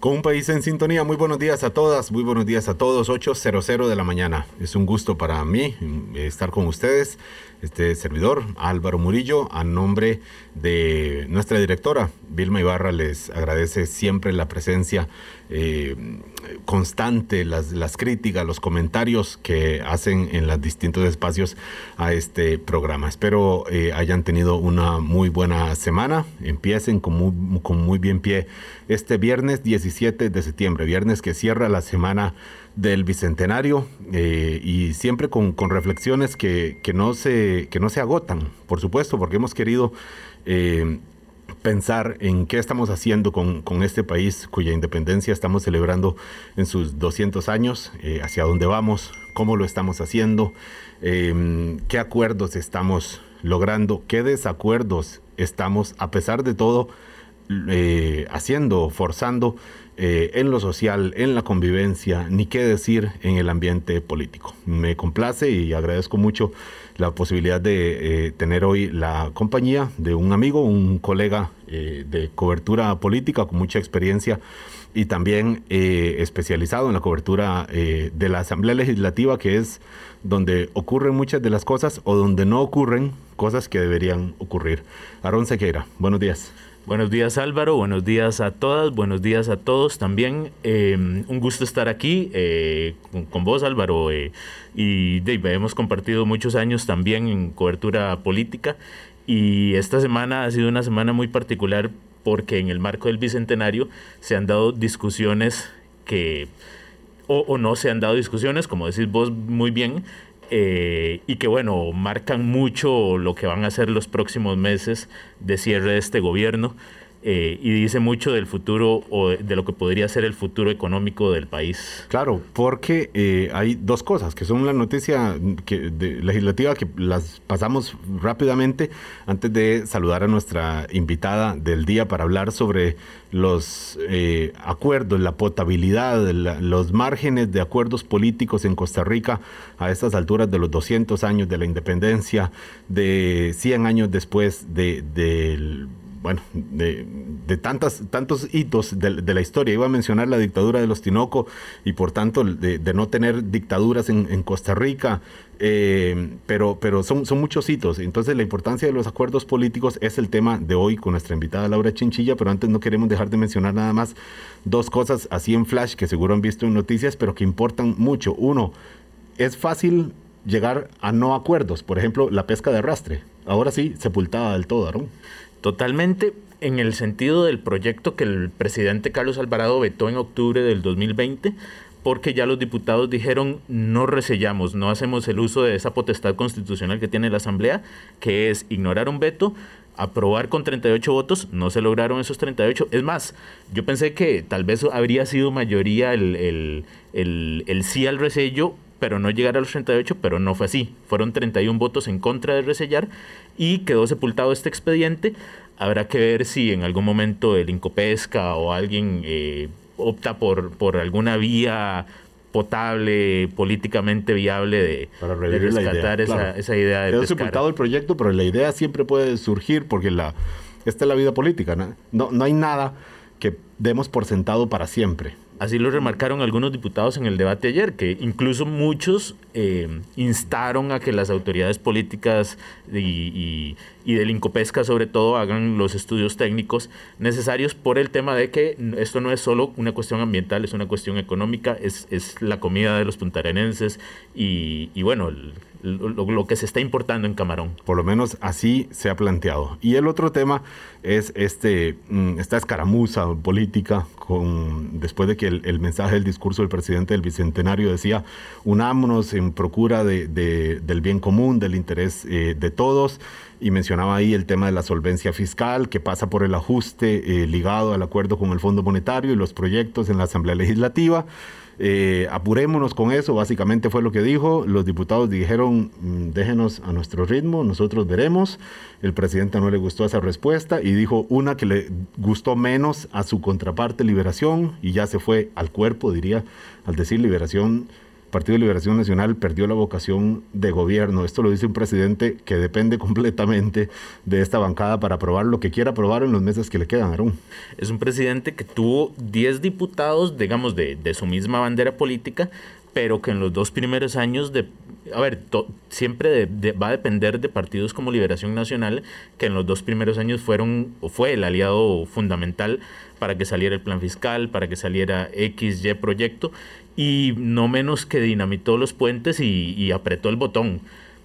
Con un país en sintonía, muy buenos días a todas, muy buenos días a todos, 8.00 de la mañana. Es un gusto para mí eh, estar con ustedes, este servidor Álvaro Murillo, a nombre de nuestra directora Vilma Ibarra, les agradece siempre la presencia eh, constante, las, críticas, los comentarios que hacen en los distintos espacios a este programa. Espero eh, hayan tenido una muy buena semana, empiecen con muy, con muy bien pie este viernes 17 de septiembre, viernes que cierra la semana del Bicentenario eh, y siempre con, reflexiones que, no se, que no se agotan, por supuesto, porque hemos querido eh, pensar en qué estamos haciendo con, este país cuya independencia estamos celebrando en sus 200 años, eh, hacia dónde vamos, cómo lo estamos haciendo, qué acuerdos estamos logrando, qué desacuerdos estamos, a pesar de todo, haciendo, forzando eh, en lo social, en la convivencia, ni qué decir en el ambiente político. Me complace y agradezco mucho la posibilidad de eh, tener hoy la compañía de un amigo, un colega eh, de cobertura política con mucha experiencia y también eh, especializado en la cobertura eh, de la Asamblea Legislativa, que es donde ocurren muchas de las cosas o donde no ocurren cosas que deberían ocurrir. Aarón Sequeira, buenos días. Buenos días Álvaro, buenos días a todas, buenos días a todos también. Eh, un gusto estar aquí eh, con, con, vos Álvaro eh, y Dave, hemos compartido muchos años también en cobertura política y esta semana ha sido una semana muy particular porque en el marco del Bicentenario se han dado discusiones que, o, o no se han dado discusiones, como decís vos muy bien, eh, y que bueno, marcan mucho lo que van a ser los próximos meses de cierre de este gobierno eh, y dice mucho del futuro o de lo que podría ser el futuro económico del país. Claro, porque eh, hay dos cosas que son la noticia de, legislativa que las pasamos rápidamente antes de saludar a nuestra invitada del día para hablar sobre los eh, acuerdos, la potabilidad, los márgenes de acuerdos políticos en Costa Rica a estas alturas de los 200 años de la independencia, de 100 años después de, del bueno, de, tantas, tantos hitos de, la historia. Iba a mencionar la dictadura de los Tinoco y por tanto de, no tener dictaduras en, en Costa Rica, eh, pero, pero son, son muchos hitos. Entonces la importancia de los acuerdos políticos es el tema de hoy con nuestra invitada Laura Chinchilla, pero antes no queremos dejar de mencionar nada más dos cosas así en flash que seguro han visto en noticias, pero que importan mucho. Uno, es fácil llegar a no acuerdos, por ejemplo, la pesca de arrastre. Ahora sí, sepultada del todo, ¿no? Totalmente en el sentido del proyecto que el presidente Carlos Alvarado vetó en octubre del 2020, porque ya los diputados dijeron no resellamos, no hacemos el uso de esa potestad constitucional que tiene la Asamblea, que es ignorar un veto, aprobar con 38 votos, no se lograron esos 38. Es más, yo pensé que tal vez habría sido mayoría el, el, el, el sí al resello, pero no llegar a los 38, pero no fue así. Fueron 31 votos en contra de resellar y quedó sepultado este expediente. Habrá que ver si en algún momento el Incopesca o alguien eh, opta por, por alguna vía potable, políticamente viable de, Para de rescatar idea, esa, claro. esa, idea de Quedó pescar. sepultado el proyecto, pero la idea siempre puede surgir porque la, esta es la vida política. ¿no? No, no hay nada que demos por sentado para siempre. Así lo remarcaron algunos diputados en el debate ayer, que incluso muchos eh, instaron a que las autoridades políticas y, y, y, del Incopesca sobre todo hagan los estudios técnicos necesarios por el tema de que esto no es solo una cuestión ambiental, es una cuestión económica, es, es la comida de los puntarenenses y, y bueno, lo, que se está importando en Camarón. Por lo menos así se ha planteado. Y el otro tema es este, esta escaramuza política con, después de que el, mensaje del discurso del presidente del Bicentenario decía, unámonos en procura de, del bien común, del interés eh, de todos, y mencionaba ahí el tema de la solvencia fiscal, que pasa por el ajuste eh, ligado al acuerdo con el Fondo Monetario y los proyectos en la Asamblea Legislativa. Eh, apurémonos con eso, básicamente fue lo que dijo. Los diputados dijeron, mm, déjenos a nuestro ritmo, nosotros veremos. El presidente no le gustó esa respuesta y dijo una que le gustó menos a su contraparte Liberación y ya se fue al cuerpo, diría, al decir Liberación Partido de Liberación Nacional perdió la vocación de gobierno. Esto lo dice un presidente que depende completamente de esta bancada para aprobar lo que quiera aprobar en los meses que le quedan. Es un presidente que tuvo 10 diputados, digamos, de, su misma bandera política, pero que en los dos primeros años de a ver, siempre va a depender de partidos como Liberación Nacional, que en los dos primeros años fueron o fue el aliado fundamental para que saliera el plan fiscal, para que saliera XY proyecto, y no menos que dinamitó los puentes y, apretó el botón,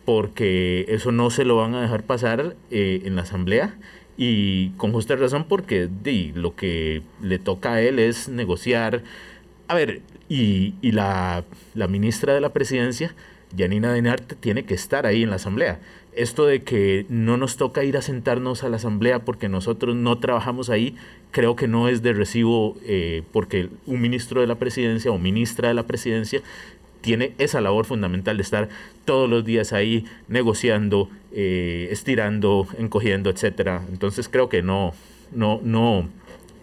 porque eso no se lo van a dejar pasar eh, en la Asamblea y con justa razón porque lo que le toca a él es negociar. A ver, y, la, la, ministra de la presidencia, Janina Denarte, tiene que estar ahí en la asamblea. Esto de que no nos toca ir a sentarnos a la asamblea porque nosotros no trabajamos ahí, creo que no es de recibo eh, porque un ministro de la presidencia o ministra de la presidencia tiene esa labor fundamental de estar todos los días ahí negociando, eh, estirando, encogiendo, etcétera. Entonces creo que no, no, no,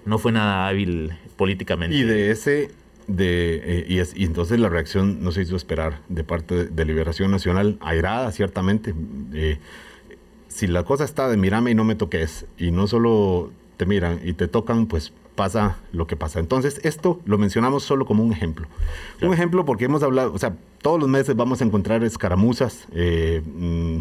no fue nada hábil políticamente. Y de ese de, eh, y, es, y, entonces la reacción no se hizo esperar de parte de, Liberación Nacional, airada ciertamente. Eh, si la cosa está de mirame y no me toques, y no solo te miran y te tocan, pues pasa lo que pasa. Entonces, esto lo mencionamos solo como un ejemplo. Un ejemplo porque hemos hablado, o sea, todos los meses vamos a encontrar escaramuzas, eh, mm,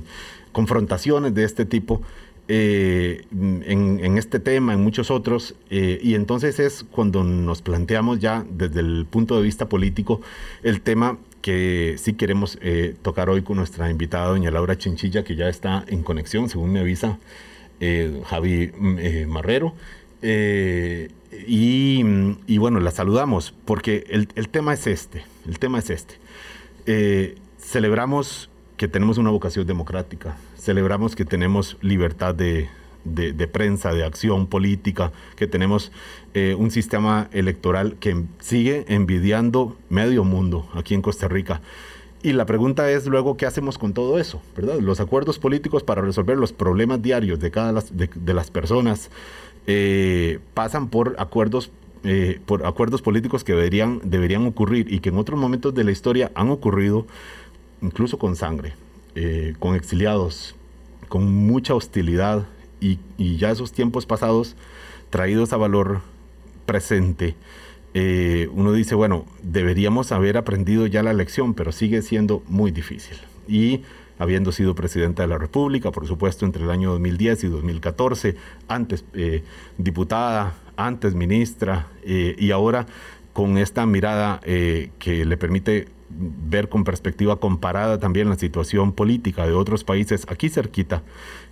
confrontaciones de este tipo. Eh, en, este tema, en muchos otros, eh, y entonces es cuando nos planteamos ya desde el punto de vista político el tema que sí queremos eh, tocar hoy con nuestra invitada, doña Laura Chinchilla, que ya está en conexión, según me avisa Javi Marrero. Y, bueno, la saludamos porque el, tema es este, el tema es este. celebramos que tenemos una vocación democrática, celebramos que tenemos libertad de, prensa, de acción política, que tenemos eh, un sistema electoral que sigue envidiando medio mundo aquí en Costa Rica. Y la pregunta es luego, ¿qué hacemos con todo eso? ¿verdad? Los acuerdos políticos para resolver los problemas diarios de cada las, de, las personas eh, pasan por acuerdos, eh, por acuerdos políticos que deberían, deberían ocurrir y que en otros momentos de la historia han ocurrido incluso con sangre. Eh, con exiliados, con mucha hostilidad y, ya esos tiempos pasados traídos a valor presente. Eh, uno dice, bueno, deberíamos haber aprendido ya la lección, pero sigue siendo muy difícil. Y habiendo sido presidenta de la República, por supuesto, entre el año 2010 y 2014, antes eh, diputada, antes ministra, y ahora con esta mirada que le permite ver con perspectiva comparada también la situación política de otros países aquí cerquita.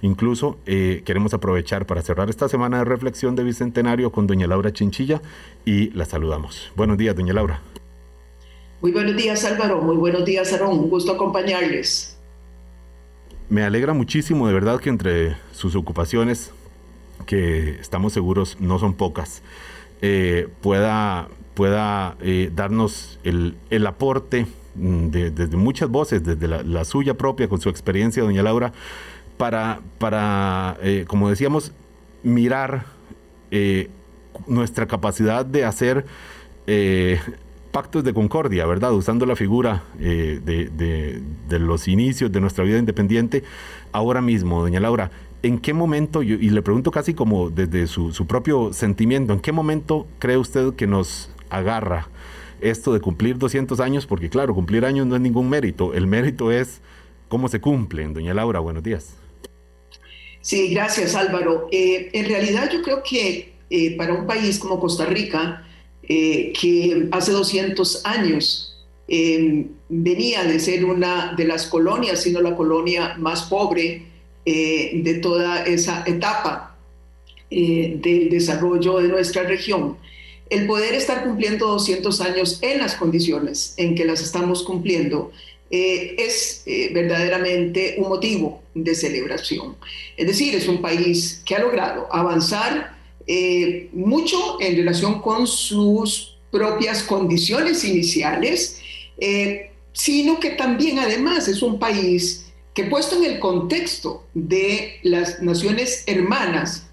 Incluso eh, queremos aprovechar para cerrar esta semana de reflexión de Bicentenario con doña Laura Chinchilla y la saludamos. Buenos días, doña Laura. Muy buenos días, Álvaro. Muy buenos días, Aarón. Un gusto acompañarles. Me alegra muchísimo, de verdad, que entre sus ocupaciones, que estamos seguros no son pocas, eh, pueda pueda eh, darnos el, aporte mm, desde muchas voces, desde la, suya propia, con su experiencia, doña Laura, para, para eh, como decíamos, mirar eh, nuestra capacidad de hacer pactos de concordia, ¿verdad? Usando la figura de, los inicios de nuestra vida independiente, ahora mismo, doña Laura, ¿en qué momento, y le pregunto casi como desde su, su propio sentimiento, ¿en qué momento cree usted que nos agarra esto de cumplir 200 años, porque claro, cumplir años no es ningún mérito, el mérito es cómo se cumplen. Doña Laura, buenos días. Sí, gracias Álvaro. Eh, en realidad yo creo que eh, para un país como Costa Rica, eh, que hace 200 años venía de ser una de las colonias, sino la colonia más pobre de toda esa etapa del desarrollo de nuestra región, el poder estar cumpliendo 200 años en las condiciones en que las estamos cumpliendo eh, es eh, verdaderamente un motivo de celebración. Es decir, es un país que ha logrado avanzar eh, mucho en relación con sus propias condiciones iniciales, sino que también además es un país que puesto en el contexto de las naciones hermanas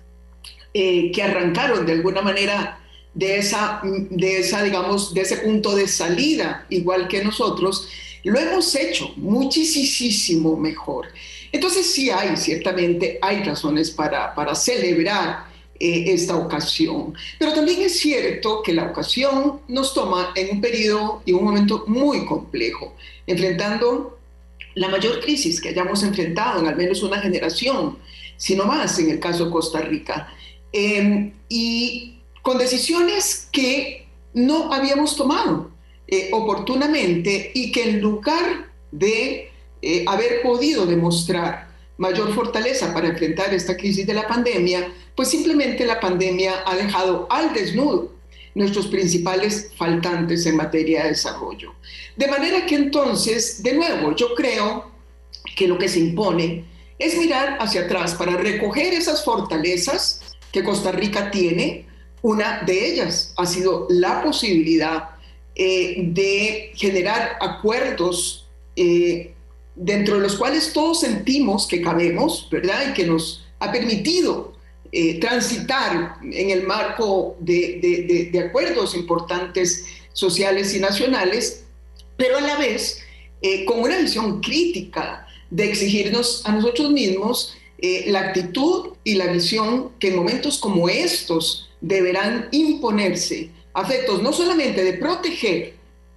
que arrancaron de alguna manera de esa, de esa, digamos, de ese punto de salida, igual que nosotros, lo hemos hecho muchísimo mejor. Entonces sí hay, ciertamente hay razones para, para celebrar eh, esta ocasión. Pero también es cierto que la ocasión nos toma en un periodo y un momento muy complejo, enfrentando la mayor crisis que hayamos enfrentado en al menos una generación, sino más en el caso de Costa Rica. Em, y con decisiones que no habíamos tomado eh, oportunamente y que en lugar de eh, haber podido demostrar mayor fortaleza para enfrentar esta crisis de la pandemia, pues simplemente la pandemia ha dejado al desnudo nuestros principales faltantes en materia de desarrollo. De manera que entonces, de nuevo, yo creo que lo que se impone es mirar hacia atrás para recoger esas fortalezas que Costa Rica tiene. Una de ellas ha sido la posibilidad eh, de generar acuerdos eh, dentro de los cuales todos sentimos que cabemos, ¿verdad? Y que nos ha permitido eh, transitar en el marco de, de, acuerdos importantes sociales y nacionales, pero a la vez con una visión crítica de exigirnos a nosotros mismos la actitud y la visión que en momentos como estos deberán imponerse, afectos no solamente de proteger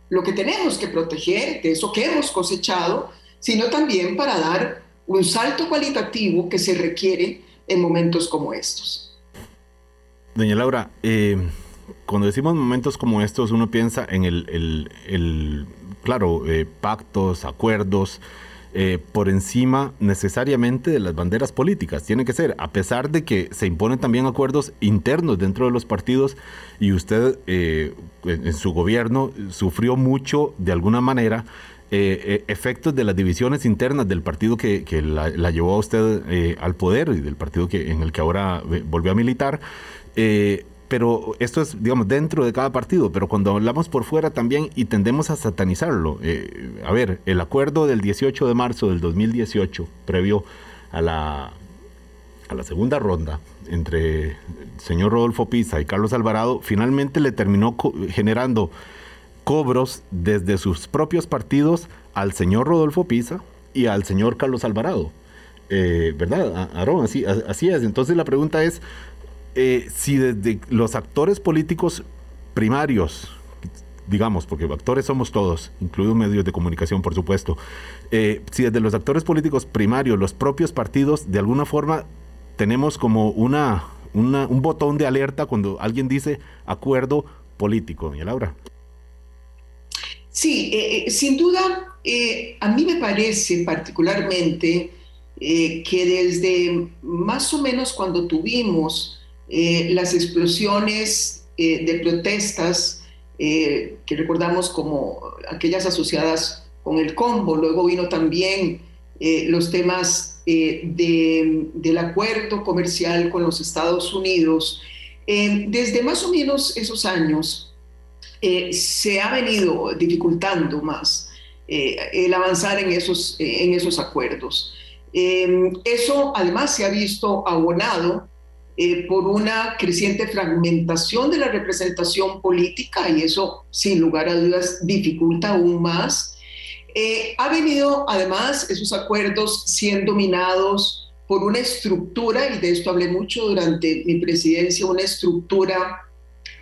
lo que tenemos que proteger, de eso que hemos cosechado, sino también para dar un salto cualitativo que se requiere en momentos como estos. Doña Laura, eh, cuando decimos momentos como estos, uno piensa en el, claro, eh, pactos, acuerdos, eh, por encima necesariamente de las banderas políticas. Tiene que ser, a pesar de que se imponen también acuerdos internos dentro de los partidos y usted en su gobierno sufrió mucho de alguna manera eh, eh, efectos de las divisiones internas del partido que, la, llevó a usted eh, al poder y del partido que, en el que ahora volvió a militar. Pero esto es, digamos, dentro de cada partido, pero cuando hablamos por fuera también y tendemos a satanizarlo. a ver, el acuerdo del 18 de marzo del 2018, previo a la, a la segunda ronda entre el señor Rodolfo Pisa y Carlos Alvarado, finalmente le terminó generando cobros desde sus propios partidos al señor Rodolfo Pisa y al señor Carlos Alvarado. Eh, ¿Verdad, Aarón? Así, así es. Entonces la pregunta es, eh, si desde los actores políticos primarios, digamos, porque actores somos todos, incluidos medios de comunicación, por supuesto, eh, si desde los actores políticos primarios, los propios partidos, de alguna forma tenemos como una, un botón de alerta cuando alguien dice acuerdo político, doña Laura. Sí, eh, sin duda, a mí me parece particularmente que desde más o menos cuando tuvimos las explosiones de protestas, que recordamos como aquellas asociadas con el combo, luego vino también los temas del acuerdo comercial con los Estados Unidos, desde más o menos esos años, eh, se ha venido dificultando más eh, el avanzar en esos, eh, en esos acuerdos. Eso además se ha visto abonado por una creciente fragmentación de la representación política y eso sin lugar a dudas dificulta aún más. ha venido además esos acuerdos siendo dominados por una estructura, y de esto hablé mucho durante mi presidencia, una estructura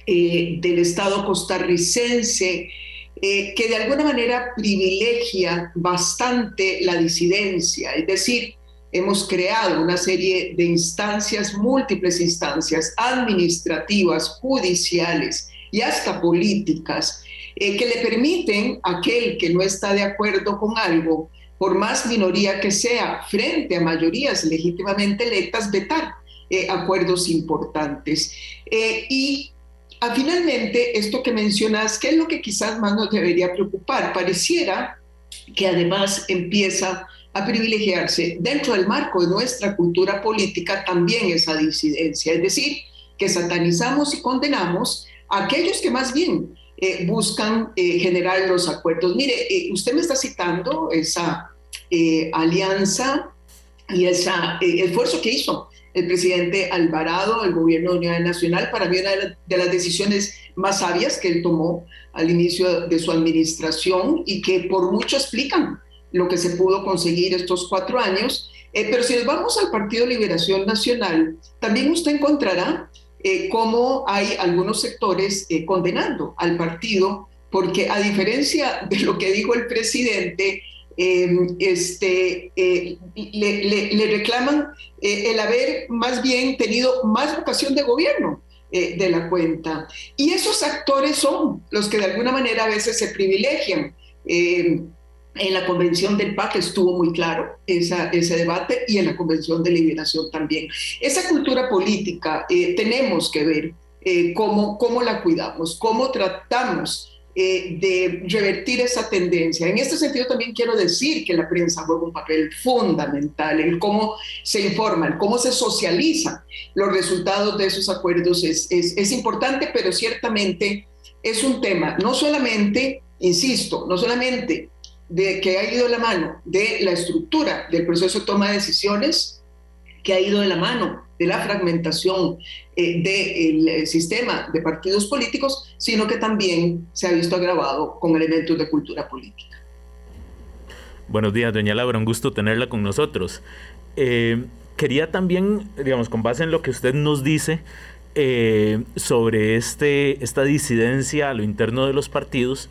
eh, del Estado costarricense, eh, que de alguna manera privilegia bastante la disidencia, es decir, hemos creado una serie de instancias, múltiples instancias administrativas, judiciales y hasta políticas, eh, que le permiten a aquel que no está de acuerdo con algo, por más minoría que sea, frente a mayorías legítimamente electas, vetar acuerdos importantes. y Ah, finalmente, esto que mencionas, ¿qué es lo que quizás más nos debería preocupar? Pareciera que además empieza a privilegiarse dentro del marco de nuestra cultura política también esa disidencia, es decir, que satanizamos y condenamos a aquellos que más bien eh, buscan eh, generar los acuerdos. Mire, eh, usted me está citando esa alianza y ese esfuerzo que hizo el presidente Alvarado, el gobierno de Unidad Nacional, para mí una de las decisiones más sabias que él tomó al inicio de su administración y que por mucho explican lo que se pudo conseguir estos cuatro años. Eh, pero si nos vamos al Partido Liberación Nacional, también usted encontrará eh, cómo hay algunos sectores eh, condenando al partido, porque a diferencia de lo que dijo el presidente, este, le, reclaman el haber más bien tenido más vocación de gobierno. de la cuenta. Y esos actores son los que de alguna manera a veces se privilegian. En la Convención del PAC estuvo muy claro esa, ese debate y en la Convención de Liberación también. Esa cultura política eh, tenemos que ver eh, cómo, cómo la cuidamos, cómo tratamos eh, de revertir esa tendencia. En este sentido también quiero decir que la prensa juega un papel fundamental en cómo se informan, cómo se socializan los resultados de esos acuerdos. Es, es, es importante, pero ciertamente es un tema, no solamente, insisto, no solamente de, que ha ido de la mano de la estructura del proceso de toma de decisiones, que ha ido de la mano de la fragmentación eh, del eh, sistema de partidos políticos, sino que también se ha visto agravado con elementos de cultura política. Buenos días, doña Laura, un gusto tenerla con nosotros. Eh, quería también, digamos, con base en lo que usted nos dice, sobre este, esta disidencia a lo interno de los partidos,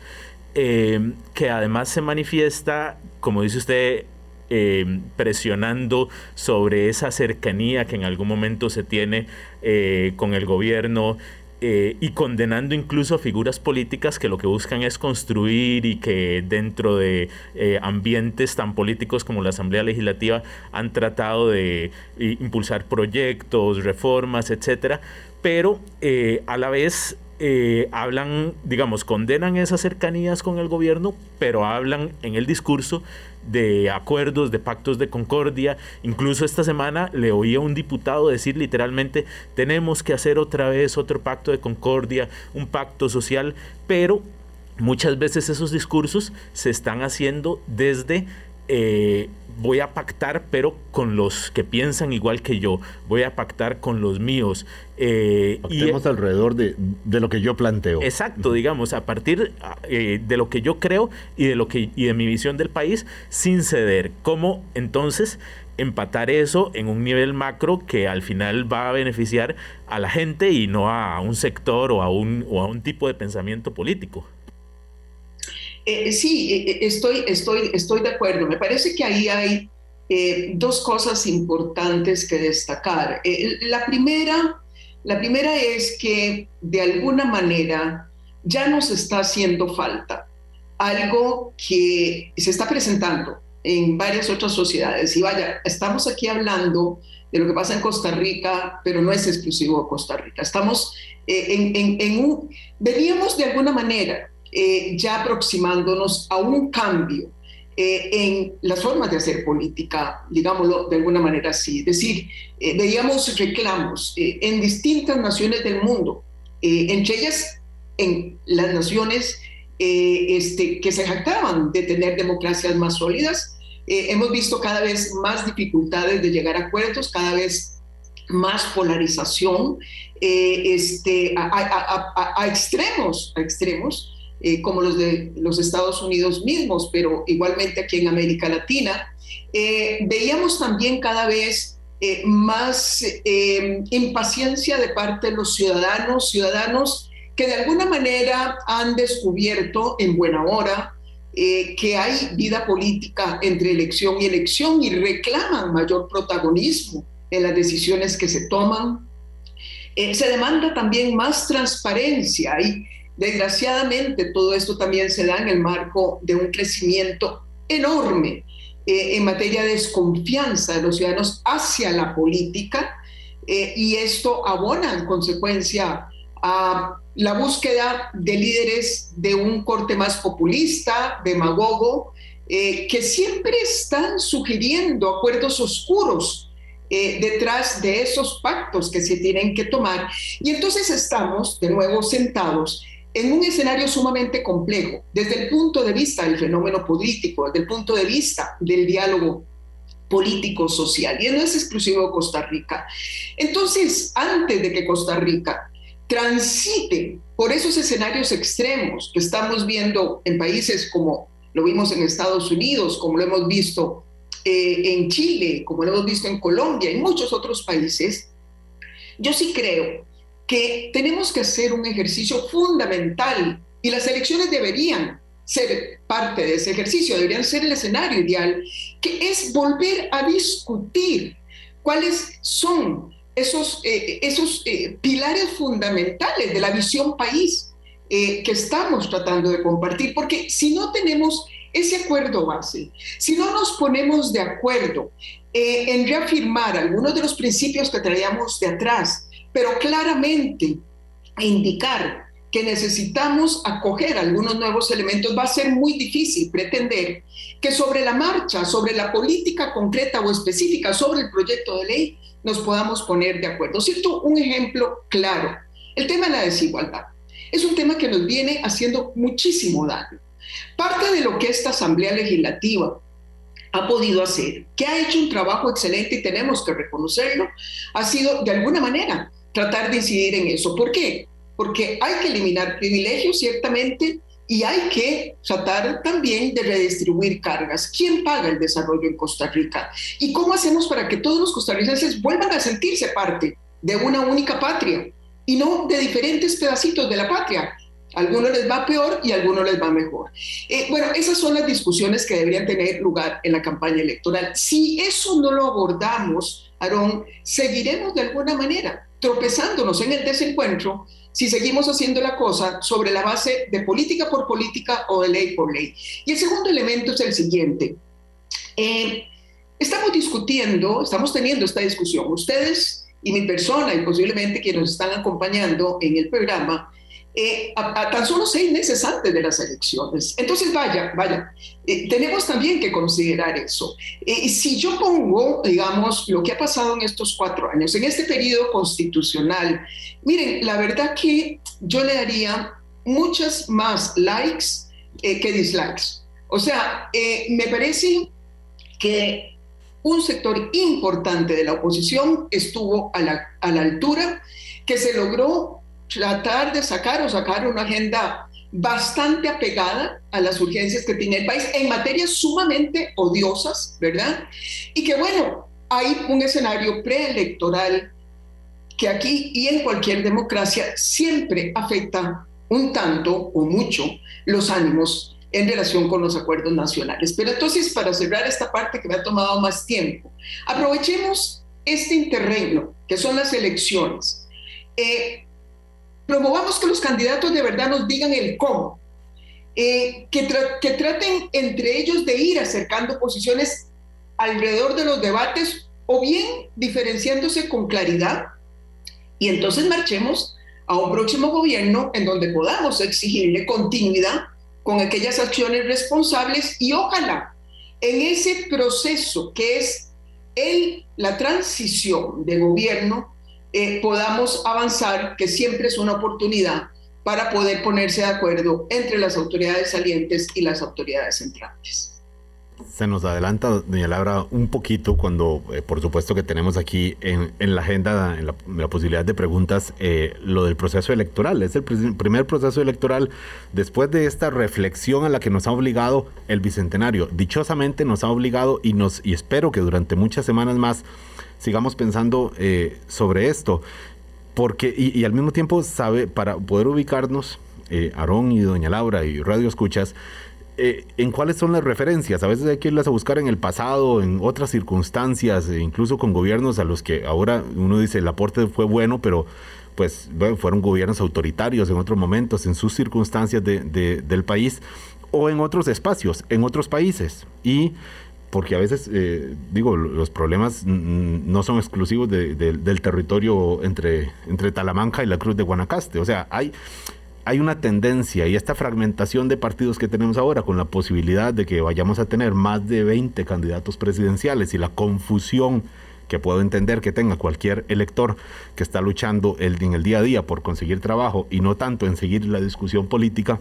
eh, que además se manifiesta, como dice usted, eh, presionando sobre esa cercanía que en algún momento se tiene eh, con el gobierno y condenando incluso a figuras políticas que lo que buscan es construir y que dentro de ambientes tan políticos como la Asamblea Legislativa han tratado de impulsar proyectos, reformas, etcétera, pero a la vez eh, hablan, digamos, condenan esas cercanías con el gobierno, pero hablan en el discurso de acuerdos, de pactos de concordia. Incluso esta semana le oí a un diputado decir literalmente, tenemos que hacer otra vez otro pacto de concordia, un pacto social, pero muchas veces esos discursos se están haciendo desde... Eh, voy a pactar, pero con los que piensan igual que yo, voy a pactar con los míos. Eh, Pactemos alrededor de, lo que yo planteo. Exacto, digamos, a partir eh, de lo que yo creo y de, lo que, y de mi visión del país, sin ceder. ¿Cómo entonces empatar eso en un nivel macro que al final va a beneficiar a la gente y no a un sector o a un, o a un tipo de pensamiento político? Eh, sí, eh, eh, estoy, estoy, estoy de acuerdo. Me parece que ahí hay dos cosas importantes que destacar. la, primera, la primera es que de alguna manera ya nos está haciendo falta algo que se está presentando en varias otras sociedades. Y vaya, estamos aquí hablando de lo que pasa en Costa Rica, pero no es exclusivo de Costa Rica. Estamos en, en, en un... Veníamos de alguna manera eh, ya aproximándonos a un cambio eh, en las formas de hacer política, digámoslo de alguna manera así. Es decir, eh, veíamos reclamos en distintas naciones del mundo, entre ellas en las naciones este, que se jactaban de tener democracias más sólidas. hemos visto cada vez más dificultades de llegar a acuerdos, cada vez más polarización este, a, extremos, a extremos, eh, como los de los Estados Unidos mismos, pero igualmente aquí en América Latina, eh, veíamos también cada vez eh, más impaciencia de parte de los ciudadanos, ciudadanos que de alguna manera han descubierto en buena hora que hay vida política entre elección y elección y reclaman mayor protagonismo en las decisiones que se toman. se demanda también más transparencia. y Desgraciadamente, todo esto también se da en el marco de un crecimiento enorme eh, en materia de desconfianza de los ciudadanos hacia la política eh, y esto abona en consecuencia a la búsqueda de líderes de un corte más populista, demagogo, eh, que siempre están sugiriendo acuerdos oscuros detrás de esos pactos que se tienen que tomar. Y entonces estamos de nuevo sentados en un escenario sumamente complejo, desde el punto de vista del fenómeno político, desde el punto de vista del diálogo político-social. Y no es exclusivo de Costa Rica. Entonces, antes de que Costa Rica transite por esos escenarios extremos que estamos viendo en países como lo vimos en Estados Unidos, como lo hemos visto eh, en Chile, como lo hemos visto en Colombia y muchos otros países, yo sí creo que tenemos que hacer un ejercicio fundamental y las elecciones deberían ser parte de ese ejercicio, deberían ser el escenario ideal, que es volver a discutir cuáles son esos, eh, esos eh, pilares fundamentales de la visión país eh, que estamos tratando de compartir, porque si no tenemos ese acuerdo base, si no nos ponemos de acuerdo en reafirmar algunos de los principios que traíamos de atrás, pero claramente indicar que necesitamos acoger algunos nuevos elementos, va a ser muy difícil pretender que sobre la marcha, sobre la política concreta o específica, sobre el proyecto de ley, nos podamos poner de acuerdo. Cierto, un ejemplo claro, el tema de la desigualdad. Es un tema que nos viene haciendo muchísimo daño. Parte de lo que esta Asamblea Legislativa ha podido hacer, que ha hecho un trabajo excelente y tenemos que reconocerlo, ha sido de alguna manera tratar de incidir en eso. ¿Por qué? Porque hay que eliminar privilegios, ciertamente, y hay que tratar también de redistribuir cargas. ¿Quién paga el desarrollo en Costa Rica? ¿Y cómo hacemos para que todos los costarricenses vuelvan a sentirse parte de una única patria y no de diferentes pedacitos de la patria? Algunos les va peor y algunos les va mejor. Eh, bueno, esas son las discusiones que deberían tener lugar en la campaña electoral. Si eso no lo abordamos, Aarón, seguiremos de alguna manera tropezándonos en el desencuentro si seguimos haciendo la cosa sobre la base de política por política o de ley por ley. Y el segundo elemento es el siguiente. Eh, estamos discutiendo, estamos teniendo esta discusión, ustedes y mi persona y posiblemente quienes nos están acompañando en el programa, eh, a, tan solo seis meses antes de las elecciones. Entonces, vaya, vaya, eh, tenemos también que considerar eso. Eh, si yo pongo, digamos, lo que ha pasado en estos cuatro años, en este periodo constitucional, miren, la verdad que yo le daría muchas más likes que dislikes. O sea, me parece que un sector importante de la oposición estuvo a la altura, que se logró tratar de sacar o sacar una agenda bastante apegada a las urgencias que tiene el país en materias sumamente odiosas, ¿verdad? Y que bueno, hay un escenario preelectoral que aquí y en cualquier democracia siempre afecta un tanto o mucho los ánimos en relación con los acuerdos nacionales. Pero entonces, para cerrar esta parte que me ha tomado más tiempo, aprovechemos este interregno, que son las elecciones. Eh, promovamos que los candidatos de verdad nos digan el cómo, eh, que, que traten entre ellos de ir acercando posiciones alrededor de los debates o bien diferenciándose con claridad. Y entonces marchemos a un próximo gobierno en donde podamos exigirle continuidad con aquellas acciones responsables y ojalá en ese proceso que es el, la transición de gobierno eh, podamos avanzar, que siempre es una oportunidad para poder ponerse de acuerdo entre las autoridades salientes y las autoridades entrantes. Se nos adelanta, doña Laura, un poquito cuando, eh, por supuesto que tenemos aquí en, la agenda, en la, posibilidad de preguntas, eh, lo del proceso electoral. Es el primer proceso electoral después de esta reflexión a la que nos ha obligado el Bicentenario. Dichosamente nos ha obligado y, nos, y espero que durante muchas semanas más sigamos pensando eh, sobre esto. Porque, y, al mismo tiempo, sabe, para poder ubicarnos, eh, Aarón y Doña Laura y Radio Escuchas, eh, en cuáles son las referencias. A veces hay que irlas a buscar en el pasado, en otras circunstancias, e incluso con gobiernos a los que ahora uno dice el aporte fue bueno, pero pues fueron gobiernos autoritarios en otros momentos, en sus circunstancias del país o en otros espacios, en otros países. Y porque a veces, eh, digo, los problemas no son exclusivos del territorio entre, entre Talamanca y la Cruz de Guanacaste. O sea, hay, hay una tendencia y esta fragmentación de partidos que tenemos ahora con la posibilidad de que vayamos a tener más de 20 candidatos presidenciales y la confusión que puedo entender que tenga cualquier elector que está luchando en el día a día por conseguir trabajo y no tanto en seguir la discusión política,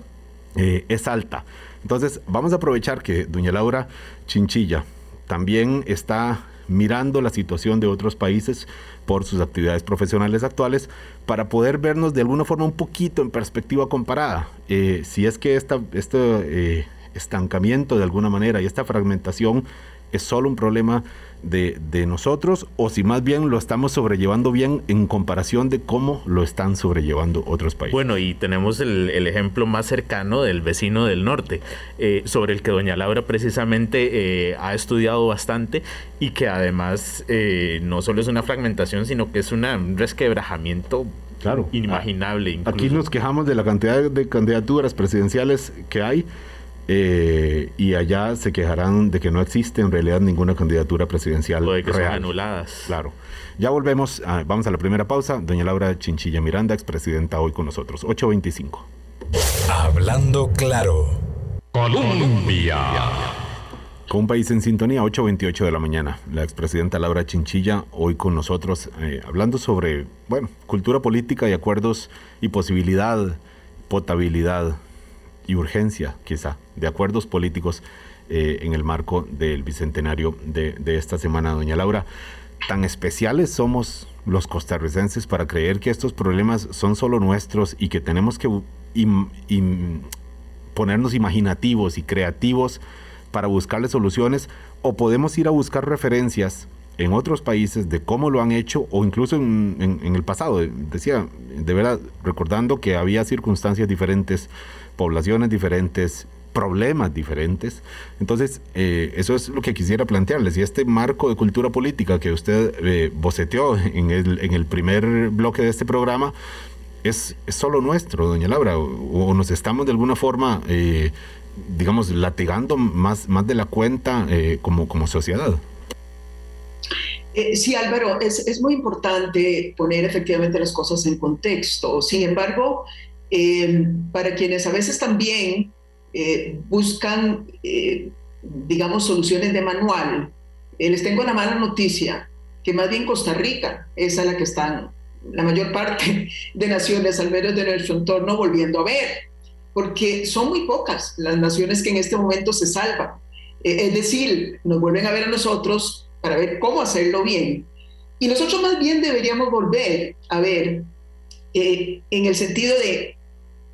eh, es alta. Entonces, vamos a aprovechar que doña Laura Chinchilla, también está mirando la situación de otros países por sus actividades profesionales actuales para poder vernos de alguna forma un poquito en perspectiva comparada. Eh, si es que esta, este eh, estancamiento de alguna manera y esta fragmentación es solo un problema de, nosotros o si más bien lo estamos sobrellevando bien en comparación de cómo lo están sobrellevando otros países. Bueno, y tenemos el, ejemplo más cercano del vecino del norte, eh, sobre el que doña Laura precisamente eh, ha estudiado bastante y que además eh, no solo es una fragmentación, sino que es una, un resquebrajamiento claro. inimaginable. Aquí nos quejamos de la cantidad de candidaturas presidenciales que hay eh, y allá se quejarán de que no existe en realidad ninguna candidatura presidencial o de que son anuladas. Claro. Ya volvemos, vamos a la primera pausa. Doña Laura Chinchilla Miranda, expresidenta, hoy con nosotros. 8.25. Hablando claro. Colombia. Con un país en sintonía, 8.28 de la mañana. La expresidenta Laura Chinchilla, hoy con nosotros, eh, hablando sobre, bueno, cultura política y acuerdos y posibilidad, potabilidad y urgencia, quizá, de acuerdos políticos eh, en el marco del bicentenario de, esta semana, doña Laura. Tan especiales somos los costarricenses para creer que estos problemas son solo nuestros y que tenemos que ponernos imaginativos y creativos para buscarle soluciones o podemos ir a buscar referencias en otros países de cómo lo han hecho o incluso en, en el pasado. Decía, de verdad, recordando que había circunstancias diferentes poblaciones diferentes, problemas diferentes. Entonces, eh, eso es lo que quisiera plantearles. Y este marco de cultura política que usted eh, boceteó en el, en el primer bloque de este programa, es, solo nuestro, doña Laura, o, nos estamos de alguna forma, eh, digamos, latigando más, más de la cuenta como, como sociedad. sí, Álvaro, es, es, muy importante poner efectivamente las cosas en contexto. Sin embargo, eh, para quienes a veces también eh, buscan, eh, digamos, soluciones de manual, les tengo una mala noticia, que más bien Costa Rica es a la que están la mayor parte de naciones, al menos de nuestro entorno, volviendo a ver, porque son muy pocas las naciones que en este momento se salvan. es decir, nos vuelven a ver a nosotros para ver cómo hacerlo bien. Y nosotros más bien deberíamos volver a ver en el sentido de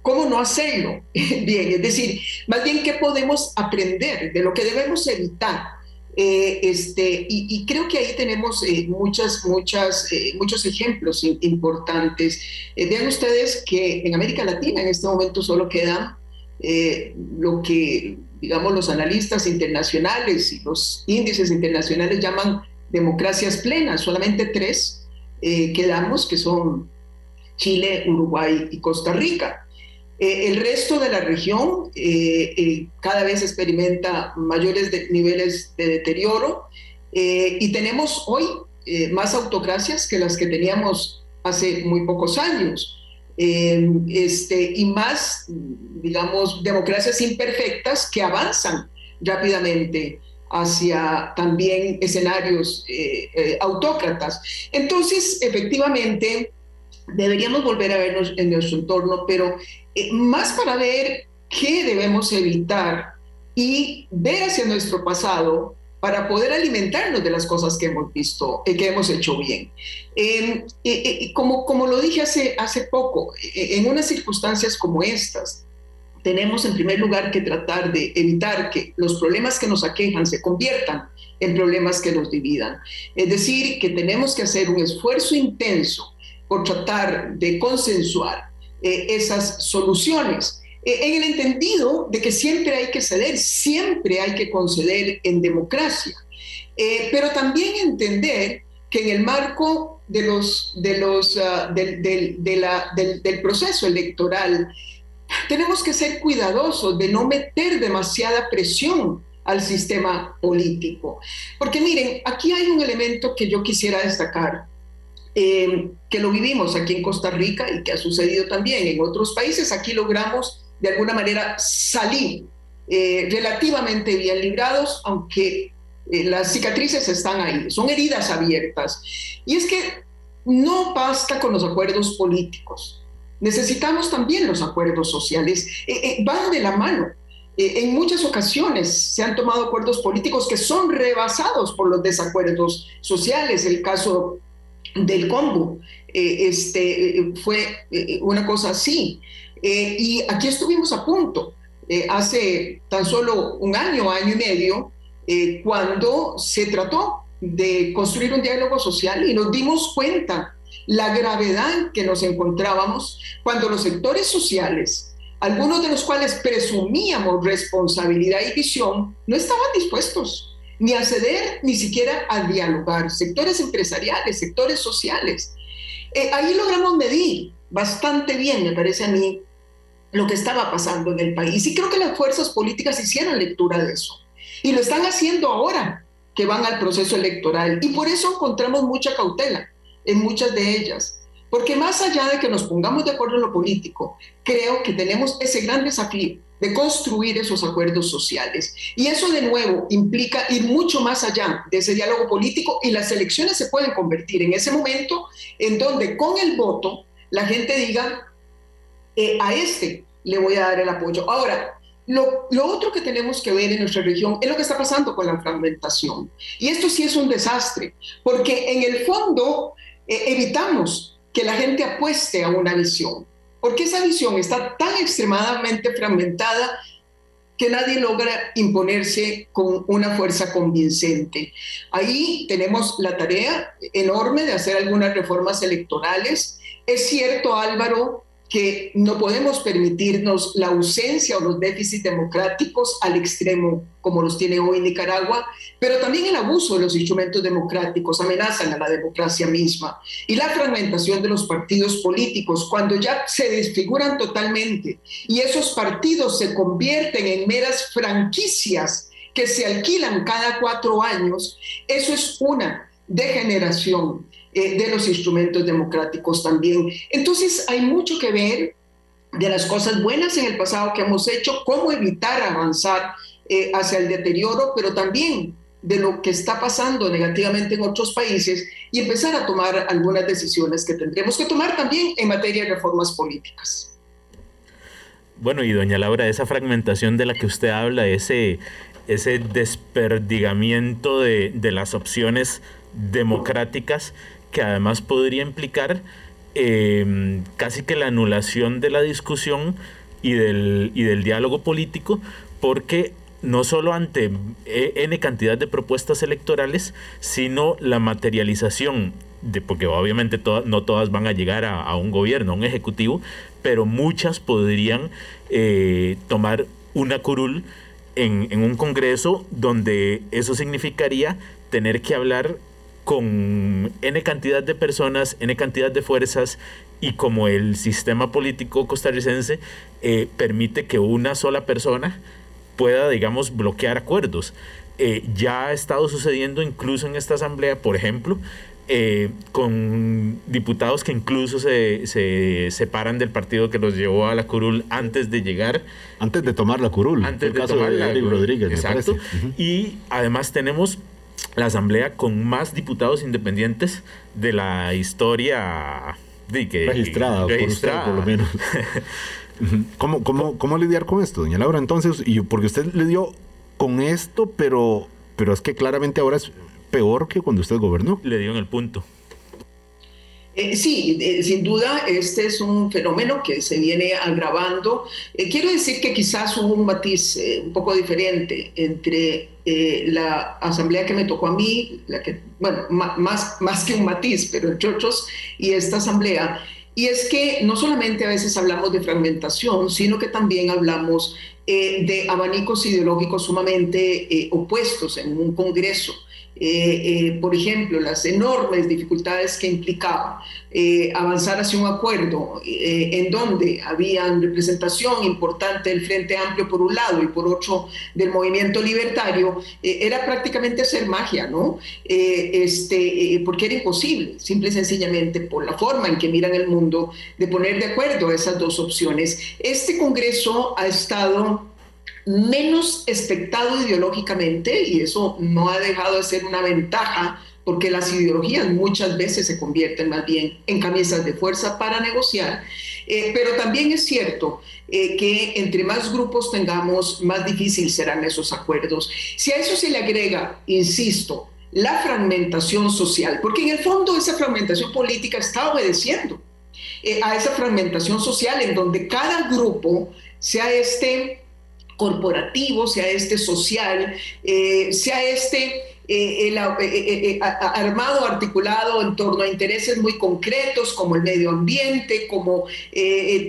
¿Cómo no hacerlo? bien, es decir, más bien qué podemos aprender de lo que debemos evitar. Eh, este, y, creo que ahí tenemos eh, muchas, muchas, eh, muchos ejemplos importantes. vean ustedes que en América Latina en este momento solo quedan lo que, digamos, los analistas internacionales y los índices internacionales llaman democracias plenas. Solamente tres quedamos, que son Chile, Uruguay y Costa Rica. Eh, el resto de la región eh, eh, cada vez experimenta mayores niveles de deterioro y tenemos hoy más autocracias que las que teníamos hace muy pocos años. Este, y más, digamos, democracias imperfectas que avanzan rápidamente hacia también escenarios autócratas. Entonces, efectivamente, deberíamos volver a vernos en nuestro entorno, pero eh, más para ver qué debemos evitar y ver hacia nuestro pasado para poder alimentarnos de las cosas que hemos visto, eh, que hemos hecho bien. Em, como, como lo dije hace, hace poco, e, en unas circunstancias como estas, tenemos en primer lugar que tratar de evitar que los problemas que nos aquejan se conviertan en problemas que nos dividan. Es decir, que tenemos que hacer un esfuerzo intenso por tratar de consensuar eh, esas soluciones. Eh, en el entendido de que siempre hay que ceder, siempre hay que conceder en democracia, eh, pero también entender que en el marco de los, de los, ah, del, del, proceso electoral tenemos que ser cuidadosos de no meter demasiada presión al sistema político. Porque miren, aquí hay un elemento que yo quisiera destacar que lo vivimos aquí en Costa Rica y que ha sucedido también en otros países. Aquí logramos de alguna manera salir eh, relativamente bien librados, aunque eh, las cicatrices están ahí, son heridas abiertas. Y es que no basta con los acuerdos políticos, necesitamos también los acuerdos sociales, van de la mano. Eh, en muchas ocasiones se han tomado acuerdos políticos que son rebasados por los desacuerdos sociales. El caso del combo eh, este, fue una cosa así. y aquí estuvimos a punto, hace tan solo un año, año y medio, cuando se trató de construir un diálogo social y nos dimos cuenta la gravedad que nos encontrábamos cuando los sectores sociales, algunos de los cuales presumíamos responsabilidad y visión, no estaban dispuestos ni a ceder, ni siquiera a dialogar. Sectores empresariales, sectores sociales. Eh, ahí logramos medir bastante bien, me parece a mí, lo que estaba pasando en el país. Y creo que las fuerzas políticas hicieron lectura de eso. Y lo están haciendo ahora que van al proceso electoral. Y por eso encontramos mucha cautela en muchas de ellas. Porque más allá de que nos pongamos de acuerdo en lo político, creo que tenemos ese gran desafío de construir esos acuerdos sociales. Y eso de nuevo implica ir mucho más allá de ese diálogo político y las elecciones se pueden convertir en ese momento en donde con el voto la gente diga, eh, a este le voy a dar el apoyo. Ahora, lo, otro que tenemos que ver en nuestra región es lo que está pasando con la fragmentación. Y esto sí es un desastre, porque en el fondo eh, evitamos que la gente apueste a una visión, porque esa visión está tan extremadamente fragmentada que nadie logra imponerse con una fuerza convincente. Ahí tenemos la tarea enorme de hacer algunas reformas electorales. Es cierto, Álvaro, que no podemos permitirnos la ausencia o los déficits democráticos al extremo como los tiene hoy Nicaragua, pero también el abuso de los instrumentos democráticos amenazan a la democracia misma y la fragmentación de los partidos políticos cuando ya se desfiguran totalmente y esos partidos se convierten en meras franquicias que se alquilan cada cuatro años, eso es una degeneración eh, de los instrumentos democráticos también. Entonces hay mucho que ver de las cosas buenas en el pasado que hemos hecho, cómo evitar avanzar eh, hacia el deterioro, pero también de lo que está pasando negativamente en otros países y empezar a tomar algunas decisiones que tendremos que tomar también en materia de reformas políticas. Bueno, y doña Laura, esa fragmentación de la que usted habla, ese, ese desperdigamiento de, de las opciones democráticas, que además podría implicar em, casi que la anulación de la discusión y del, y del diálogo político, porque no solo ante e, N cantidad de propuestas electorales, sino la materialización de, porque obviamente no todas van a llegar a, un gobierno, a un ejecutivo, pero muchas podrían eh, tomar una curul en, en, un congreso donde eso significaría tener que hablar con N cantidad de personas, N cantidad de fuerzas y como el sistema político costarricense eh, permite que una sola persona pueda, digamos, bloquear acuerdos. Eh, ya ha estado sucediendo incluso en esta asamblea, por ejemplo, eh, con diputados que incluso se, se, separan del partido que los llevó a la curul antes de llegar. Antes de tomar la curul. Antes de tomar la Rodríguez. Exacto. Y además tenemos la asamblea con más diputados independientes de la historia de que, registrada, Por, lo menos. ¿Cómo, cómo, ¿Cómo lidiar con esto, doña Laura? Entonces, y porque usted le dio con esto, pero, pero es que claramente ahora es peor que cuando usted gobernó. Le dio en el punto. Eh, sí, eh, sin duda, este es un fenómeno que se viene agravando. Eh, quiero decir que quizás hubo un matiz un poco diferente entre la asamblea que me tocó a mí, la que, bueno, más, más que un matiz, pero entre otros, y esta asamblea. Y es que no solamente a veces hablamos de fragmentación, sino que también hablamos de abanicos ideológicos sumamente opuestos en un Congreso. Eh, eh, por ejemplo, las enormes dificultades que implicaba eh, avanzar hacia un acuerdo en donde había representación importante del Frente Amplio por un lado y por otro del movimiento libertario, era prácticamente hacer magia, ¿no? este, porque era imposible, simple y sencillamente por la forma en que miran el mundo, de poner de acuerdo esas dos opciones. Este Congreso ha estado menos expectado ideológicamente y eso no ha dejado de ser una ventaja porque las ideologías muchas veces se convierten más bien en camisas de fuerza para negociar, eh, pero también es cierto eh, que entre más grupos tengamos, más difícil serán esos acuerdos. Si a eso se le agrega, insisto, la fragmentación social, porque en el fondo esa fragmentación política está obedeciendo eh, a esa fragmentación social en donde cada grupo, sea este corporativo, sea este social, sea este eh, el, eh, eh, armado, articulado en torno a intereses muy concretos como el medio ambiente, como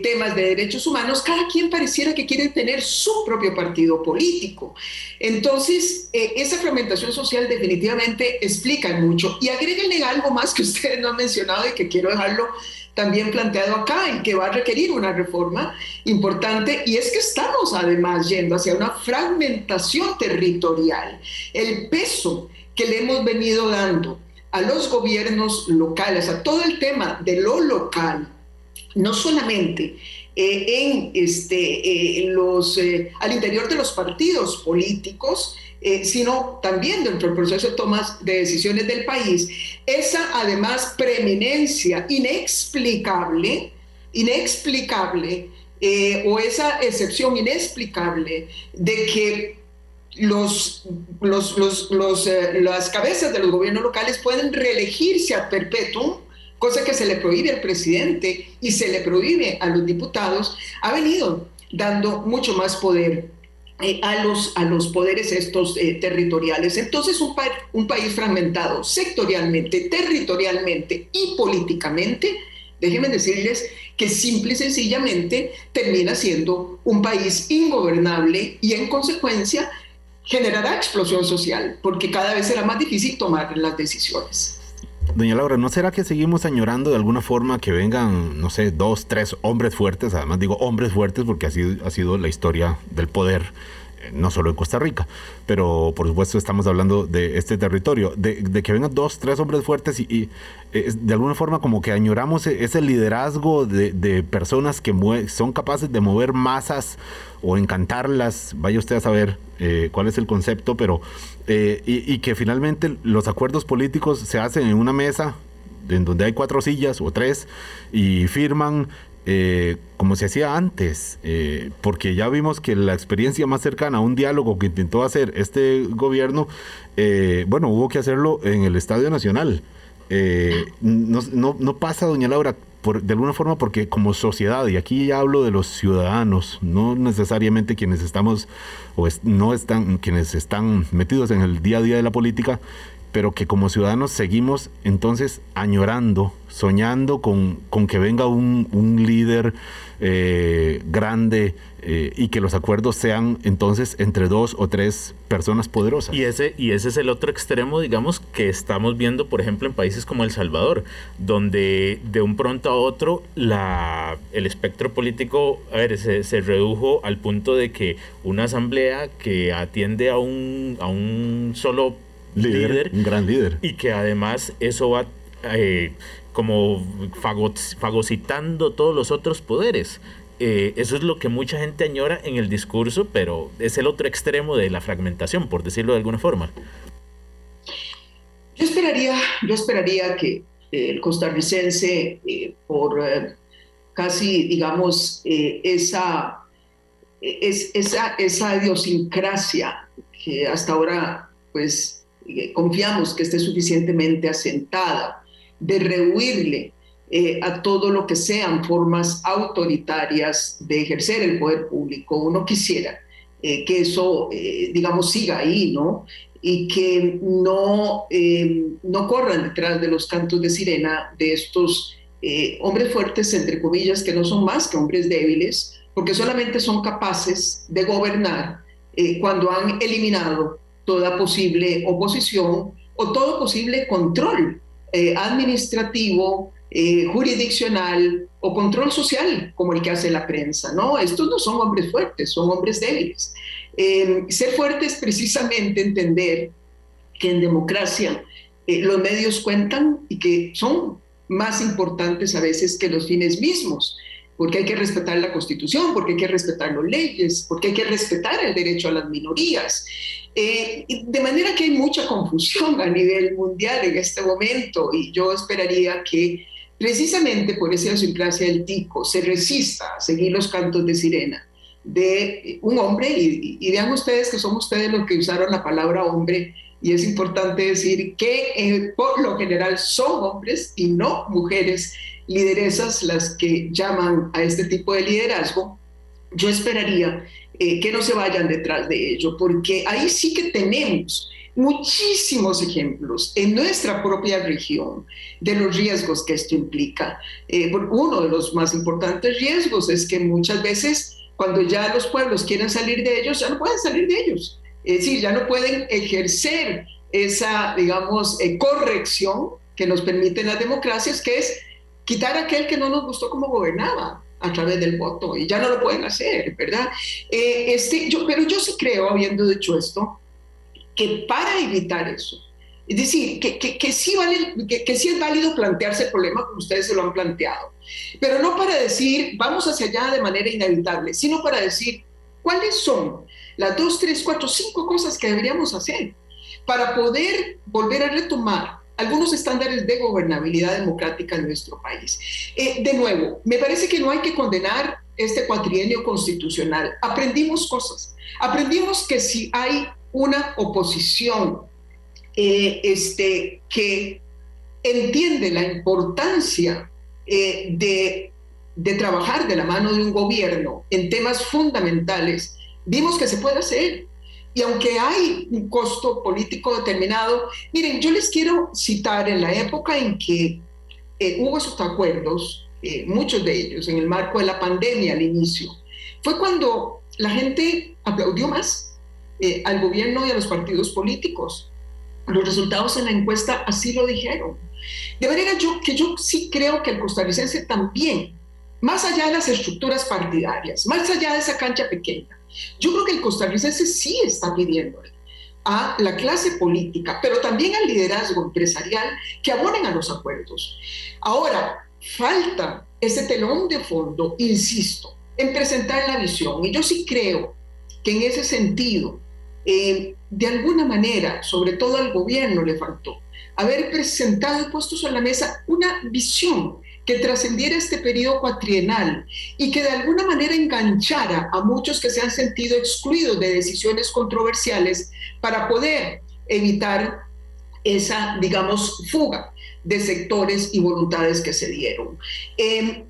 temas de derechos humanos, cada quien pareciera que quiere tener su propio partido político. Entonces, esa fragmentación social definitivamente explica mucho. Y agréguenle algo más que ustedes no han mencionado y que quiero dejarlo también planteado acá y que va a requerir una reforma importante y es que estamos además yendo hacia una fragmentación territorial. El peso que le hemos venido dando a los gobiernos locales, a todo el tema de lo local, no solamente eh, en este, eh, los, eh, al interior de los partidos políticos, sino también dentro del proceso de tomas de decisiones del país, esa además preeminencia inexplicable, inexplicable, o esa excepción inexplicable de que los, los, los, las cabezas de los gobiernos locales pueden reelegirse a perpetuum cosa que se le prohíbe al presidente y se le prohíbe a los diputados, ha venido dando mucho más poder eh, a, los, a los poderes estos eh, territoriales. Entonces, un, un país fragmentado sectorialmente, territorialmente y políticamente, déjenme decirles que simple y sencillamente termina siendo un país ingobernable y en consecuencia generará explosión social, porque cada vez será más difícil tomar las decisiones. Doña Laura, ¿no será que seguimos añorando de alguna forma que vengan, no sé, dos, tres hombres fuertes? Además digo hombres fuertes porque así ha sido la historia del poder no solo en Costa Rica, pero por supuesto estamos hablando de este territorio, de, que vengan dos, tres hombres fuertes y, de alguna forma como que añoramos e, ese liderazgo de, personas que son capaces de mover masas o encantarlas, vaya usted a saber eh, cuál es el concepto, pero eh, y, y que finalmente los acuerdos políticos se hacen en una mesa en donde hay cuatro sillas o tres y firman eh, como se hacía antes, eh, porque ya vimos que la experiencia más cercana a un diálogo que intentó hacer este gobierno, eh, bueno, hubo que hacerlo en el Estadio Nacional. No, pasa, doña Laura, por, de alguna forma porque como sociedad, y aquí ya hablo de los ciudadanos, no necesariamente quienes estamos o no están, quienes están metidos en el día a día de la política, pero que como ciudadanos seguimos entonces añorando, soñando con, con que venga un, un líder eh, grande eh, y que los acuerdos sean entonces entre dos o tres personas poderosas. Y ese, y ese es el otro extremo, digamos, que estamos viendo, por ejemplo, en países como El Salvador, donde de un pronto a otro la, el espectro político a ver, se, se redujo al punto de que una asamblea que atiende a un, a un solo líder, un gran líder. Y que además eso va eh, como fagocitando todos los otros poderes. Eh, eso es lo que mucha gente añora en el discurso, pero es el otro extremo de la fragmentación, por decirlo de alguna forma. Yo esperaría, yo esperaría que el costarricense, eh, por casi, digamos, esa, esa, esa idiosincrasia que hasta ahora, pues, confiamos que esté suficientemente asentada, de rehuirle eh, a todo lo que sean formas autoritarias de ejercer el poder público. Uno quisiera eh, que eso, eh, digamos, siga ahí, ¿no? Y que no, no corran detrás de los cantos de sirena de estos hombres fuertes, entre comillas, que no son más que hombres débiles, porque solamente son capaces de gobernar cuando han eliminado toda posible oposición o todo posible control eh, administrativo, eh, jurisdiccional o control social, como el que hace la prensa. ¿no? Estos no son hombres fuertes, son hombres débiles. Eh, ser fuerte es precisamente entender que en democracia los medios cuentan y que son más importantes a veces que los fines mismos porque hay que respetar la constitución, porque hay que respetar las leyes, porque hay que respetar el derecho a las minorías. Eh, de manera que hay mucha confusión a nivel mundial en este momento y yo esperaría que precisamente por esa idiosincrasia del tico se resista a seguir los cantos de sirena de un hombre y, y vean ustedes que son ustedes los que usaron la palabra hombre y es importante decir que eh, por lo general son hombres y no mujeres lideresas las que llaman a este tipo de liderazgo, yo esperaría eh, que no se vayan detrás de ello, porque ahí sí que tenemos muchísimos ejemplos en nuestra propia región de los riesgos que esto implica. Eh, uno de los más importantes riesgos es que muchas veces cuando ya los pueblos quieren salir de ellos, ya no pueden salir de ellos. Es decir, ya no pueden ejercer esa, digamos, eh, corrección que nos permiten las democracias, que es quitar a aquel que no nos gustó como gobernaba a través del voto, y ya no lo pueden hacer, ¿verdad? Eh, este, yo, pero yo sí creo, habiendo dicho esto, que para evitar eso, es decir, que, que, que sí vale, que, que, sí es válido plantearse el problema como ustedes se lo han planteado, pero no para decir vamos hacia allá de manera inevitable, sino para decir cuáles son las dos, tres, cuatro, cinco cosas que deberíamos hacer para poder volver a retomar algunos estándares de gobernabilidad democrática en nuestro país. Eh, de nuevo, me parece que no hay que condenar este cuatrienio constitucional. Aprendimos cosas. Aprendimos que si hay una oposición eh, este, que entiende la importancia eh, de, de trabajar de la mano de un gobierno en temas fundamentales, vimos que se puede hacer y aunque hay un costo político determinado, miren, yo les quiero citar en la época en que eh, hubo esos acuerdos, eh, muchos de ellos en el marco de la pandemia al inicio, fue cuando la gente aplaudió más eh, al gobierno y a los partidos políticos. Los resultados en la encuesta así lo dijeron. De manera yo, que yo sí creo que el costarricense también, más allá de las estructuras partidarias, más allá de esa cancha pequeña, yo creo que el costarricense sí está pidiendo a la clase política, pero también al liderazgo empresarial que abonen a los acuerdos. Ahora, falta ese telón de fondo, insisto, en presentar la visión. Y yo sí creo que en ese sentido, eh, de alguna manera, sobre todo al gobierno le faltó haber presentado y puesto sobre la mesa una visión que trascendiera este periodo cuatrienal y que de alguna manera enganchara a muchos que se han sentido excluidos de decisiones controversiales para poder evitar esa, digamos, fuga de sectores y voluntades que se dieron. Em,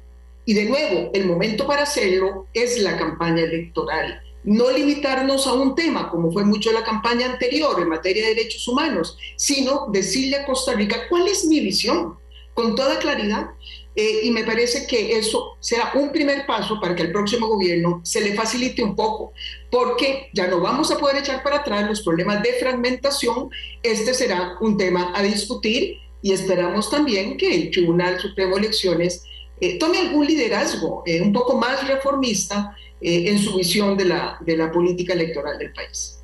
y de nuevo, el momento para hacerlo es la campaña electoral. No limitarnos a un tema, como fue mucho la campaña anterior en materia de derechos humanos, sino decirle a Costa Rica cuál es mi visión, con toda claridad. Eh, y me parece que eso será un primer paso para que al próximo gobierno se le facilite un poco, porque ya no vamos a poder echar para atrás los problemas de fragmentación. Este será un tema a discutir y esperamos también que el Tribunal Supremo de Elecciones eh, tome algún liderazgo eh, un poco más reformista en su visión de la, de la política electoral del país.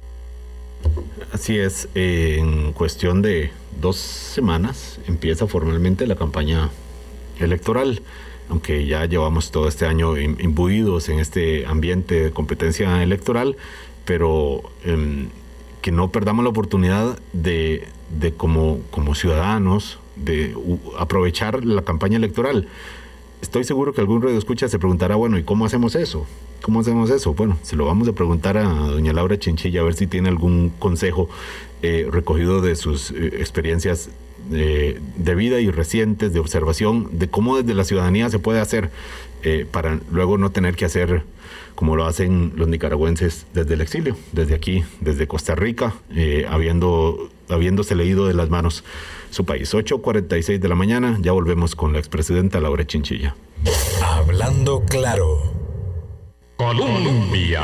Así es, en cuestión de dos semanas empieza formalmente la campaña electoral, aunque ya llevamos todo este año imbuidos en este ambiente de competencia electoral, pero em, que no perdamos la oportunidad de, de como, como ciudadanos, de aprovechar la campaña electoral. Estoy seguro que algún radio escucha se preguntará, bueno, ¿y cómo hacemos eso? ¿Cómo hacemos eso? Bueno, se lo vamos a preguntar a doña Laura Chinchilla a ver si tiene algún consejo eh, recogido de sus eh, experiencias de, vida y recientes de observación de cómo desde la ciudadanía se puede hacer eh, para luego no tener que hacer como lo hacen los nicaragüenses desde el exilio, desde aquí, desde Costa Rica, eh, habiendo, habiéndose leído de las manos su país. 8.46 de la mañana, ya volvemos con la expresidenta Laura Chinchilla. Hablando claro. Colombia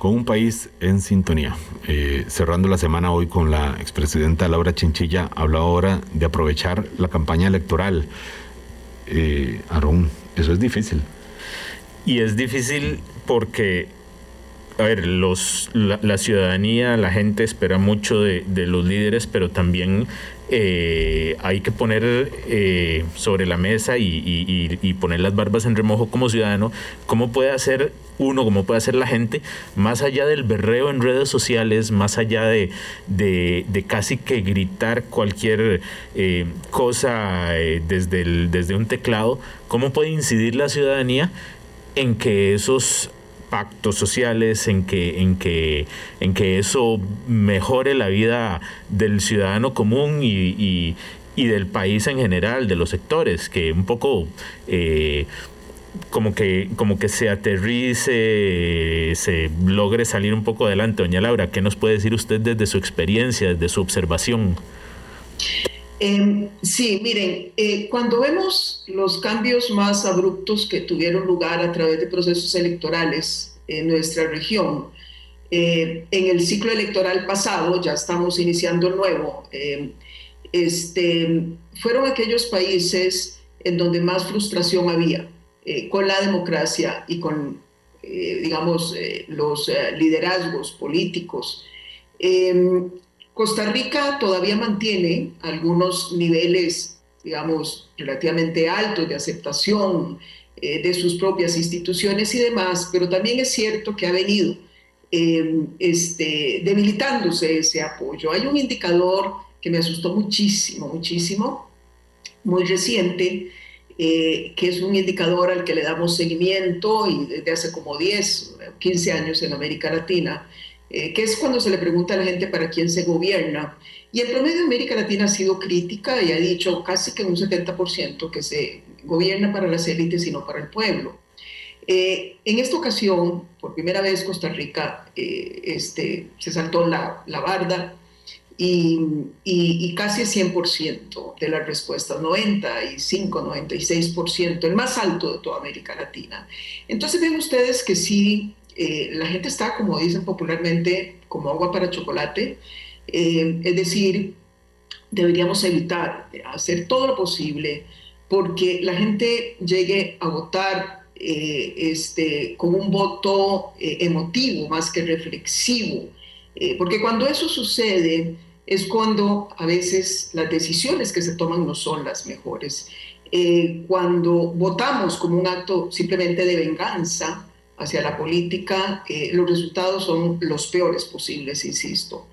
con un país en sintonía. Eh, cerrando la semana hoy con la expresidenta Laura Chinchilla, habla ahora de aprovechar la campaña electoral. Eh, Aarón, eso es difícil. Y es difícil porque a ver, los, la, ciudadanía, la gente espera mucho de, los líderes, pero también eh, hay que poner eh, sobre la mesa y, poner las barbas en remojo como ciudadano, cómo puede hacer uno, cómo puede hacer la gente, más allá del berreo en redes sociales, más allá de, de, casi que gritar cualquier eh, cosa desde, el, desde un teclado, cómo puede incidir la ciudadanía en que esos pactos sociales, en que, en que, en que eso mejore la vida del ciudadano común y, del país en general, de los sectores, que un poco eh, como que, como que se aterrice, se logre salir un poco adelante. Doña Laura, ¿qué nos puede decir usted desde su experiencia, desde su observación? Em, sí, miren, eh, cuando vemos los cambios más abruptos que tuvieron lugar a través de procesos electorales en nuestra región, eh, en el ciclo electoral pasado, ya estamos iniciando el nuevo, em, este, fueron aquellos países en donde más frustración había eh, con la democracia y con, digamos, los liderazgos políticos. Costa Rica todavía mantiene algunos niveles, digamos, relativamente altos de aceptación eh, de sus propias instituciones y demás, pero también es cierto que ha venido em, este, debilitándose ese apoyo. Hay un indicador que me asustó muchísimo, muchísimo, muy reciente, eh, que es un indicador al que le damos seguimiento y desde hace como 10, 15 años en América Latina, eh, que es cuando se le pregunta a la gente para quién se gobierna. Y el promedio de América Latina ha sido crítica y ha dicho casi que un 70% que se gobierna para las élites y no para el pueblo. Eh, en esta ocasión, por primera vez Costa Rica eh, este, se saltó la, la barda y, y, casi el 100% de las respuestas, 95, 96%, el más alto de toda América Latina. Entonces ven ustedes que sí eh, la gente está, como dicen popularmente, como agua para chocolate. Eh, es decir, deberíamos evitar hacer todo lo posible porque la gente llegue a votar eh, este, con un voto emotivo más que reflexivo. porque cuando eso sucede es cuando a veces las decisiones que se toman no son las mejores. cuando votamos como un acto simplemente de venganza, hacia la política, eh, los resultados son los peores posibles, insisto.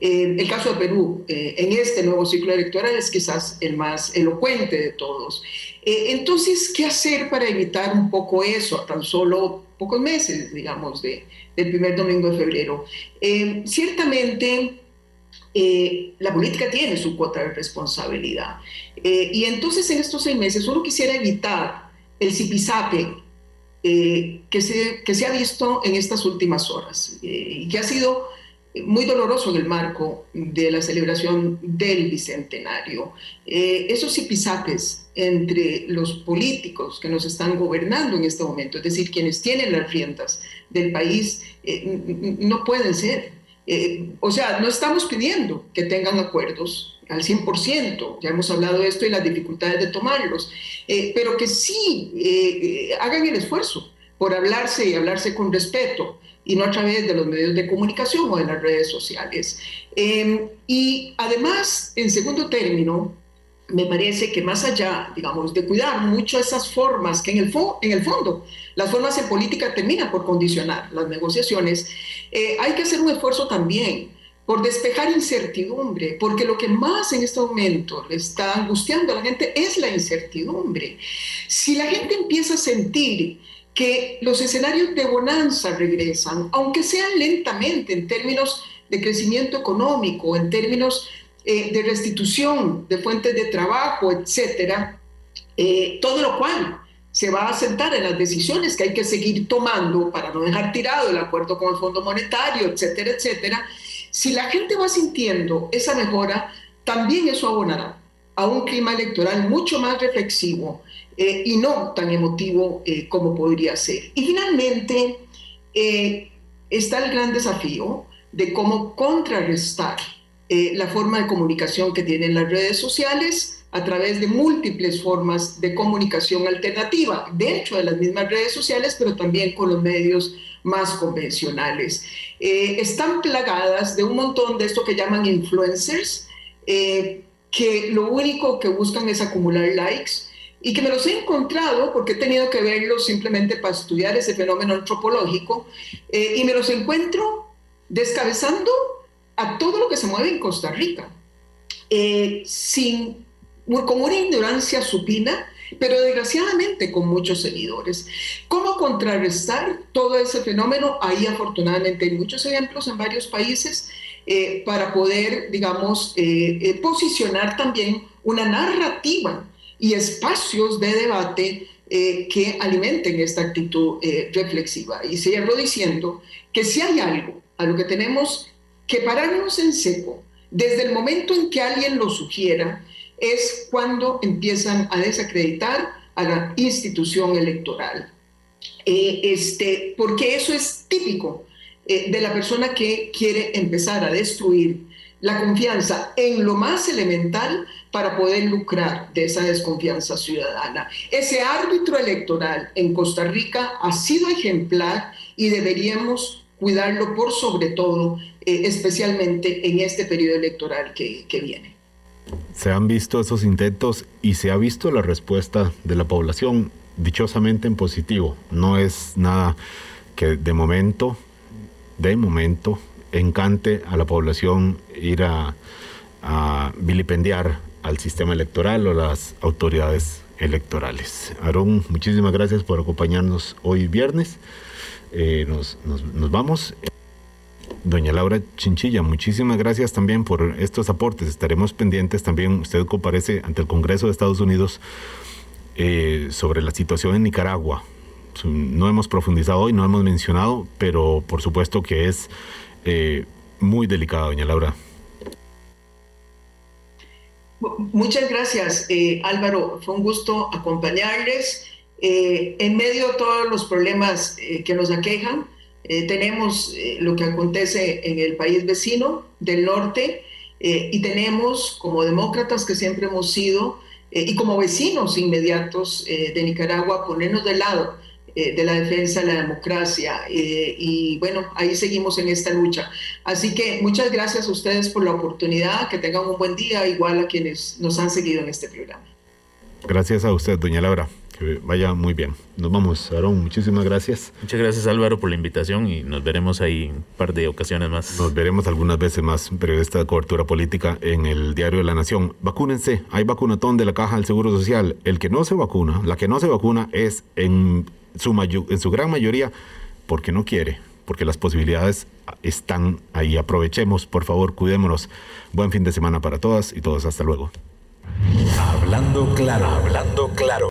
Eh, el caso de Perú, eh, en este nuevo ciclo electoral, es quizás el más elocuente de todos. entonces, ¿qué hacer para evitar un poco eso a tan solo pocos meses, digamos, de, del primer domingo de febrero? ciertamente, la política tiene su cuota de responsabilidad. y entonces, en estos seis meses, uno quisiera evitar el zipizape eh, que, se, que se ha visto en estas últimas horas eh, y que ha sido muy doloroso en el marco de la celebración del Bicentenario. Eh, esos zipizates entre los políticos que nos están gobernando en este momento, es decir, quienes tienen las riendas del país, no pueden ser. o sea, no estamos pidiendo que tengan acuerdos al 100%, ya hemos hablado de esto y las dificultades de tomarlos, eh, pero que sí eh, hagan el esfuerzo por hablarse y hablarse con respeto y no a través de los medios de comunicación o de las redes sociales. Em, y además, en segundo término, me parece que más allá, digamos, de cuidar mucho esas formas, que en el, fondo las formas en política terminan por condicionar las negociaciones, eh, hay que hacer un esfuerzo también por despejar incertidumbre, porque lo que más en este momento le está angustiando a la gente es la incertidumbre. Si la gente empieza a sentir que los escenarios de bonanza regresan, aunque sean lentamente en términos de crecimiento económico, en términos eh, de restitución de fuentes de trabajo, etcétera, eh, todo lo cual se va a sentar en las decisiones que hay que seguir tomando para no dejar tirado el acuerdo con el Fondo Monetario, etcétera, etcétera, si la gente va sintiendo esa mejora, también eso abonará a un clima electoral mucho más reflexivo eh, y no tan emotivo eh, como podría ser. Y finalmente eh, está el gran desafío de cómo contrarrestar la forma de comunicación que tienen las redes sociales a través de múltiples formas de comunicación alternativa, dentro de las mismas redes sociales, pero también con los medios más convencionales. Eh, están plagadas de un montón de esto que llaman influencers, eh, que lo único que buscan es acumular likes y que me los he encontrado porque he tenido que verlos simplemente para estudiar ese fenómeno antropológico eh, y me los encuentro descabezando a todo lo que se mueve en Costa Rica, sin con una ignorancia supina, pero desgraciadamente con muchos seguidores. ¿Cómo contrarrestar todo ese fenómeno? Ahí afortunadamente hay muchos ejemplos en varios países eh, para poder, digamos, eh, eh, posicionar también una narrativa y espacios de debate que alimenten esta actitud reflexiva. Y cierro diciendo que si hay algo a lo que tenemos que pararnos en seco, desde el momento en que alguien lo sugiera, es cuando empiezan a desacreditar a la institución electoral. Eh, este, porque eso es típico eh, de la persona que quiere empezar a destruir la confianza en lo más elemental para poder lucrar de esa desconfianza ciudadana. Ese árbitro electoral en Costa Rica ha sido ejemplar y deberíamos cuidarlo por sobre todo, eh, especialmente en este periodo electoral que viene se han visto esos intentos y se ha visto la respuesta de la población dichosamente en positivo. No es nada que de momento, de momento, encante a la población ir a, vilipendiar al sistema electoral o las autoridades electorales. Aarón, muchísimas gracias por acompañarnos hoy viernes. Eh, nos, nos vamos. Doña Laura Chinchilla, muchísimas gracias también por estos aportes. Estaremos pendientes también. Usted comparece ante el Congreso de Estados Unidos eh, sobre la situación en Nicaragua. No hemos profundizado hoy, no hemos mencionado, pero por supuesto que es eh, muy delicada, doña Laura. Muchas gracias, eh, Álvaro. Fue un gusto acompañarles. en medio de todos los problemas que nos aquejan, eh, tenemos eh, lo que acontece en el país vecino del norte eh, y tenemos como demócratas que siempre hemos sido y como vecinos inmediatos de Nicaragua ponernos del lado de la defensa de la democracia y bueno, ahí seguimos en esta lucha. Así que muchas gracias a ustedes por la oportunidad, que tengan un buen día, igual a quienes nos han seguido en este programa. Gracias a usted, doña Laura que vaya muy bien. Nos vamos, Aarón, muchísimas gracias. Muchas gracias Álvaro por la invitación y nos veremos ahí un par de ocasiones más. Nos veremos algunas veces más, periodista de cobertura política en el Diario de la Nación. Vacúnense, hay vacunatón de la Caja del Seguro Social. El que no se vacuna, la que no se vacuna es en su, en su gran mayoría porque no quiere, porque las posibilidades están ahí. Aprovechemos, por favor, cuidémonos. Buen fin de semana para todas y todos. Hasta luego. Hablando claro, hablando claro.